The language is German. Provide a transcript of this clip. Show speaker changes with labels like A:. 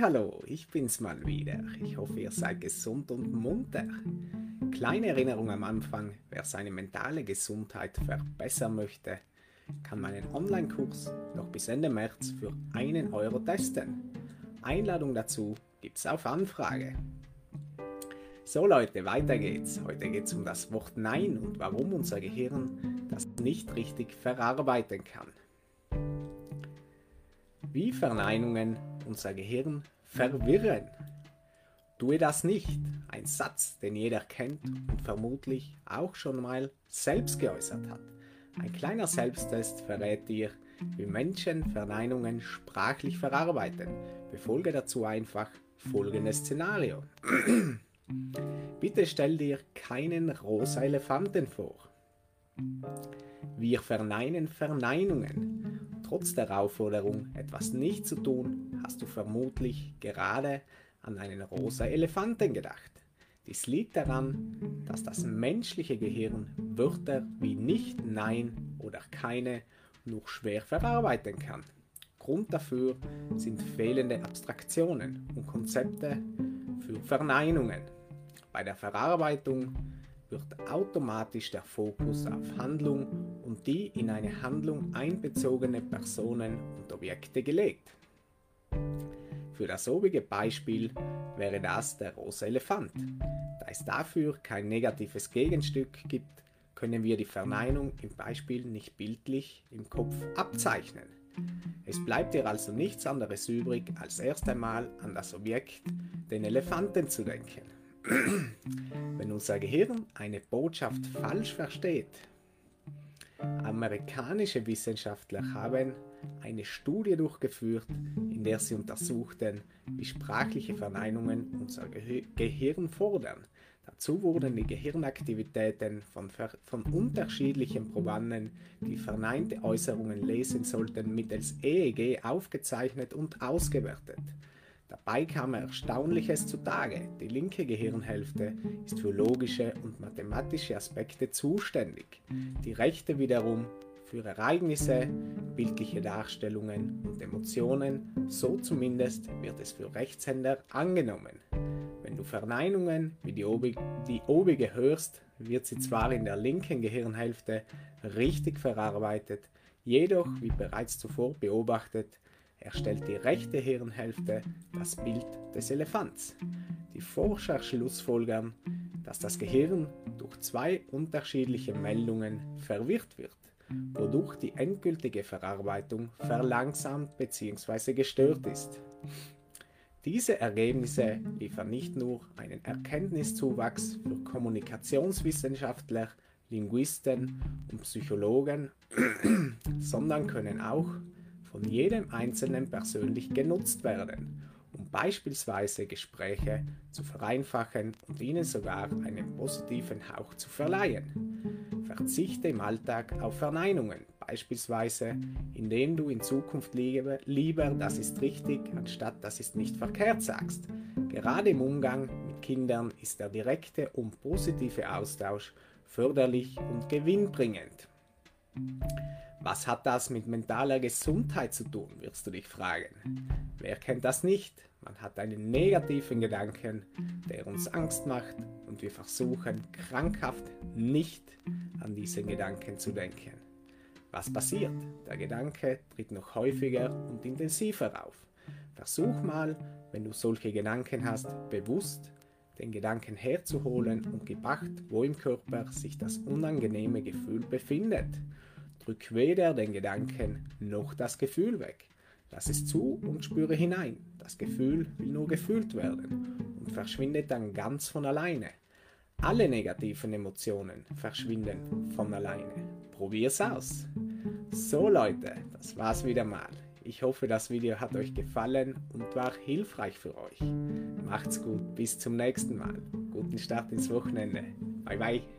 A: Hallo, ich bin's mal wieder. Ich hoffe, ihr seid gesund und munter. Kleine Erinnerung am Anfang, wer seine mentale Gesundheit verbessern möchte, kann meinen Online-Kurs noch bis Ende März für einen Euro testen. Einladung dazu gibt's auf Anfrage. So Leute, weiter geht's. Heute geht's um das Wort Nein und warum unser Gehirn das nicht richtig verarbeiten kann. Wie Verneinungen unser Gehirn verwirren. Tue das nicht. Ein Satz, den jeder kennt und vermutlich auch schon mal selbst geäußert hat. Ein kleiner Selbsttest verrät dir, wie Menschen Verneinungen sprachlich verarbeiten. Befolge dazu einfach folgendes Szenario. Bitte stell dir keinen rosa Elefanten vor. Wir verneinen Verneinungen. Trotz der Aufforderung, etwas nicht zu tun, hast du vermutlich gerade an einen rosa Elefanten gedacht. Dies liegt daran, dass das menschliche Gehirn Wörter wie nicht, nein oder keine nur schwer verarbeiten kann. Grund dafür sind fehlende Abstraktionen und Konzepte für Verneinungen. Bei der Verarbeitung wird automatisch der Fokus auf Handlung und die in eine Handlung einbezogene Personen und Objekte gelegt. Für das obige Beispiel wäre das der rosa Elefant. Da es dafür kein negatives Gegenstück gibt, können wir die Verneinung im Beispiel nicht bildlich im Kopf abzeichnen. Es bleibt dir also nichts anderes übrig, als erst einmal an das Objekt, den Elefanten zu denken. Wenn unser Gehirn eine Botschaft falsch versteht, amerikanische Wissenschaftler haben eine Studie durchgeführt, in der sie untersuchten, wie sprachliche Verneinungen unser Ge Gehirn fordern. Dazu wurden die Gehirnaktivitäten von, von unterschiedlichen Probanden, die verneinte Äußerungen lesen sollten, mittels EEG aufgezeichnet und ausgewertet. Dabei kam Erstaunliches zutage. Die linke Gehirnhälfte ist für logische und mathematische Aspekte zuständig, die rechte wiederum für Ereignisse, bildliche Darstellungen und Emotionen, so zumindest wird es für Rechtshänder angenommen. Wenn du Verneinungen wie die, obig, die obige hörst, wird sie zwar in der linken Gehirnhälfte richtig verarbeitet, jedoch, wie bereits zuvor beobachtet, erstellt die rechte Hirnhälfte das Bild des Elefants. Die Forscher schlussfolgern, dass das Gehirn durch zwei unterschiedliche Meldungen verwirrt wird, wodurch die endgültige Verarbeitung verlangsamt bzw. gestört ist. Diese Ergebnisse liefern nicht nur einen Erkenntniszuwachs für Kommunikationswissenschaftler, Linguisten und Psychologen, sondern können auch von jedem Einzelnen persönlich genutzt werden, um beispielsweise Gespräche zu vereinfachen und ihnen sogar einen positiven Hauch zu verleihen. Verzichte im Alltag auf Verneinungen, beispielsweise indem du in Zukunft lieber, das ist richtig anstatt das ist nicht verkehrt sagst. Gerade im Umgang mit Kindern ist der direkte und positive Austausch förderlich und gewinnbringend. Was hat das mit mentaler Gesundheit zu tun, wirst du dich fragen. Wer kennt das nicht? Man hat einen negativen Gedanken, der uns Angst macht und wir versuchen krankhaft nicht an diesen Gedanken zu denken. Was passiert? Der Gedanke tritt noch häufiger und intensiver auf. Versuch mal, wenn du solche Gedanken hast, bewusst den Gedanken herzuholen und gib acht, wo im Körper sich das unangenehme Gefühl befindet Drück weder den Gedanken noch das Gefühl weg. Lass es zu und spüre hinein. Das Gefühl will nur gefühlt werden und verschwindet dann ganz von alleine. Alle negativen Emotionen verschwinden von alleine. Probier's aus. So Leute, das war's wieder mal. Ich hoffe, das Video hat euch gefallen und war hilfreich für euch. Macht's gut, bis zum nächsten Mal. Guten Start ins Wochenende. Bye bye.